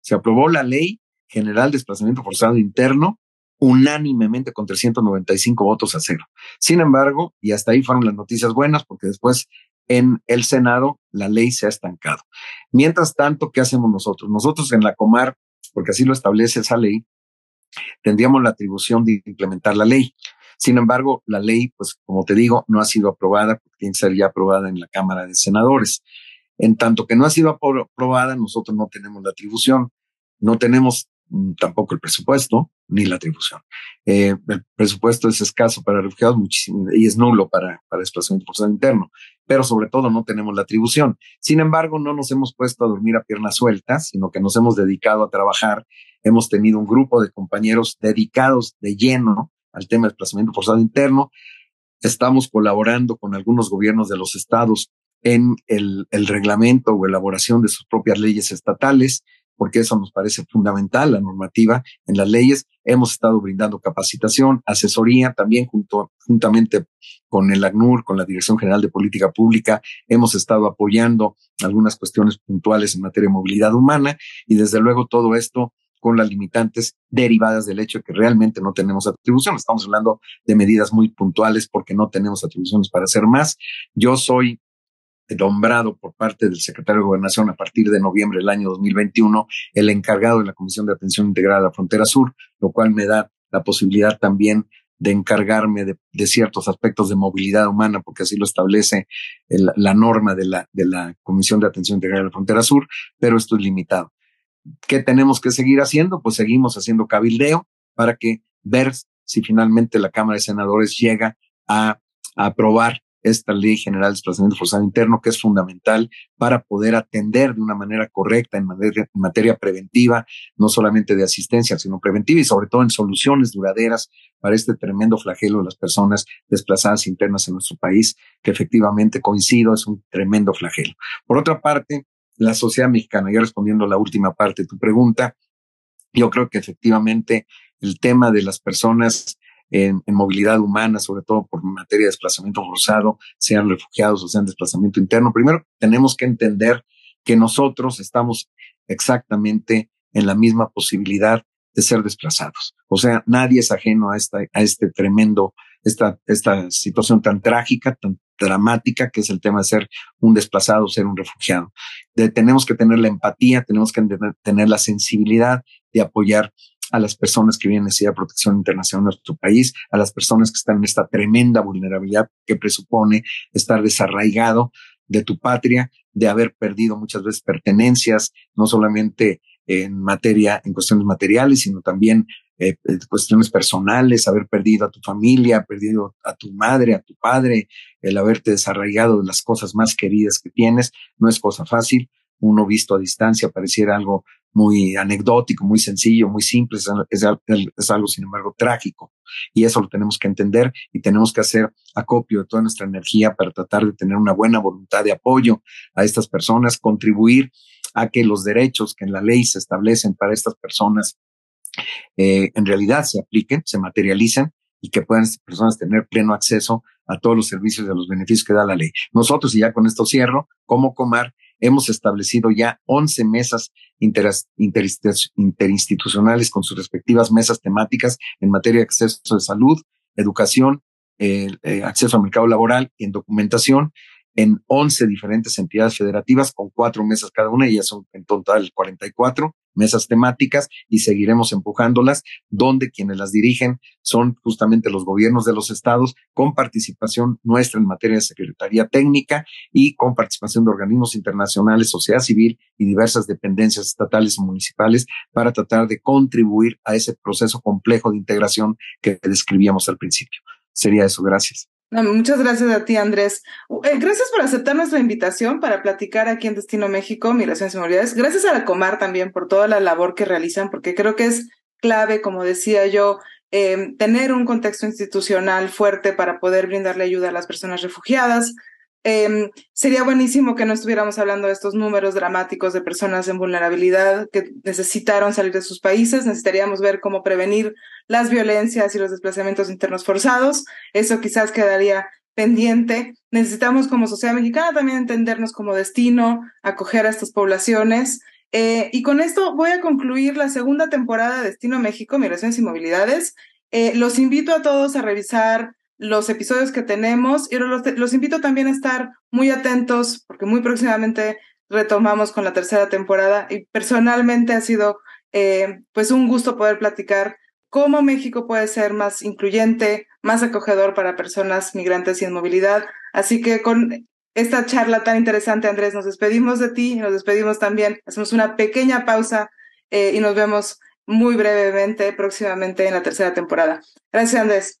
Se aprobó la ley general de desplazamiento forzado interno unánimemente con 395 votos a cero. Sin embargo, y hasta ahí fueron las noticias buenas, porque después en el Senado la ley se ha estancado. Mientras tanto, ¿qué hacemos nosotros? Nosotros en la Comar, porque así lo establece esa ley, tendríamos la atribución de implementar la ley. Sin embargo, la ley, pues como te digo, no ha sido aprobada, porque tiene que ser ya aprobada en la Cámara de Senadores. En tanto que no ha sido aprobada, nosotros no tenemos la atribución, no tenemos tampoco el presupuesto ni la atribución. Eh, el presupuesto es escaso para refugiados muchísimo, y es nulo para, para desplazamiento forzado interno, pero sobre todo no tenemos la atribución. Sin embargo, no nos hemos puesto a dormir a piernas sueltas, sino que nos hemos dedicado a trabajar. Hemos tenido un grupo de compañeros dedicados de lleno al tema de desplazamiento forzado interno. Estamos colaborando con algunos gobiernos de los estados en el reglamento o elaboración de sus propias leyes estatales, porque eso nos parece fundamental, la normativa en las leyes. Hemos estado brindando capacitación, asesoría, también junto, juntamente con el ACNUR, con la Dirección General de Política Pública, hemos estado apoyando algunas cuestiones puntuales en materia de movilidad humana y desde luego todo esto con las limitantes derivadas del hecho de que realmente no tenemos atribución. Estamos hablando de medidas muy puntuales porque no tenemos atribuciones para hacer más. Yo soy nombrado por parte del secretario de Gobernación a partir de noviembre del año 2021 el encargado de la Comisión de Atención Integrada a la Frontera Sur, lo cual me da la posibilidad también de encargarme de, ciertos aspectos de movilidad humana, porque así lo establece la norma de la, de Comisión de Atención Integrada a la Frontera Sur, pero esto es limitado. ¿Qué tenemos que seguir haciendo? Pues seguimos haciendo cabildeo para que ver si finalmente la Cámara de Senadores llega a, aprobar esta ley general de desplazamiento forzado interno, que es fundamental para poder atender de una manera correcta en materia, en materia, preventiva, no solamente de asistencia, sino preventiva y sobre todo en soluciones duraderas para este tremendo flagelo de las personas desplazadas internas en nuestro país, que efectivamente coincido, es un tremendo flagelo. Por otra parte, la sociedad mexicana. Ya respondiendo a la última parte de tu pregunta, yo creo que efectivamente el tema de las personas en, movilidad humana, sobre todo por materia de desplazamiento forzado, sean refugiados o sean desplazamiento interno, primero tenemos que entender que nosotros estamos exactamente en la misma posibilidad de ser desplazados. O sea, nadie es ajeno a, esta, a este tremendo, esta, esta situación tan trágica, tan dramática, que es el tema de ser un desplazado, ser un refugiado. tenemos que tener la empatía, tenemos que tener la sensibilidad de apoyar a las personas que vienen necesidad de protección internacional en nuestro país, a las personas que están en esta tremenda vulnerabilidad que presupone estar desarraigado de tu patria, de haber perdido muchas veces pertenencias, no solamente en materia, en cuestiones materiales, sino también eh, cuestiones personales, haber perdido a tu familia, perdido a tu madre, a tu padre, el haberte desarraigado de las cosas más queridas que tienes, no es cosa fácil. Uno visto a distancia pareciera algo muy anecdótico, muy sencillo, muy simple, es, algo sin embargo trágico. Y eso lo tenemos que entender y tenemos que hacer acopio de toda nuestra energía para tratar de tener una buena voluntad de apoyo a estas personas, contribuir a que los derechos que en la ley se establecen para estas personas eh, en realidad se apliquen, se materialicen y que puedan estas personas tener pleno acceso a todos los servicios y a los beneficios que da la ley. Nosotros, y ya con esto cierro, como Comar, hemos establecido ya 11 mesas interinstitucionales con sus respectivas mesas temáticas en materia de acceso de salud, educación, eh, acceso al mercado laboral y en documentación en 11 diferentes entidades federativas con cuatro mesas cada una y ya son en total 44 mesas temáticas y seguiremos empujándolas, donde quienes las dirigen son justamente los gobiernos de los estados, con participación nuestra en materia de secretaría técnica y con participación de organismos internacionales, sociedad civil y diversas dependencias estatales y municipales para tratar de contribuir a ese proceso complejo de integración que describíamos al principio. Sería eso, gracias muchas gracias a ti, Andrés. Eh, gracias por aceptar nuestra invitación para platicar aquí en Destino México, Migraciones y Movilidades. Gracias a la Comar también por toda la labor que realizan, porque creo que es clave, como decía yo, em, tener un contexto institucional fuerte para poder brindarle ayuda a las personas refugiadas, Em, sería buenísimo que no estuviéramos hablando de estos números dramáticos de personas en vulnerabilidad que necesitaron salir de sus países. Necesitaríamos ver cómo prevenir las violencias y los desplazamientos internos forzados. Eso quizás quedaría pendiente. Necesitamos como sociedad mexicana también entendernos como destino, acoger a estas poblaciones. Eh, y con esto voy a concluir la segunda temporada de Destino México, Migraciones y Movilidades. Eh, los invito a todos a revisar los episodios que tenemos y los, invito también a estar muy atentos porque muy próximamente retomamos con la tercera temporada y personalmente ha sido eh, pues un gusto poder platicar cómo México puede ser más incluyente, más acogedor para personas migrantes y en movilidad. Así que con esta charla tan interesante, Andrés, nos despedimos de ti y nos despedimos también. Hacemos una pequeña pausa eh, y nos vemos muy brevemente próximamente en la tercera temporada. Gracias, Andrés.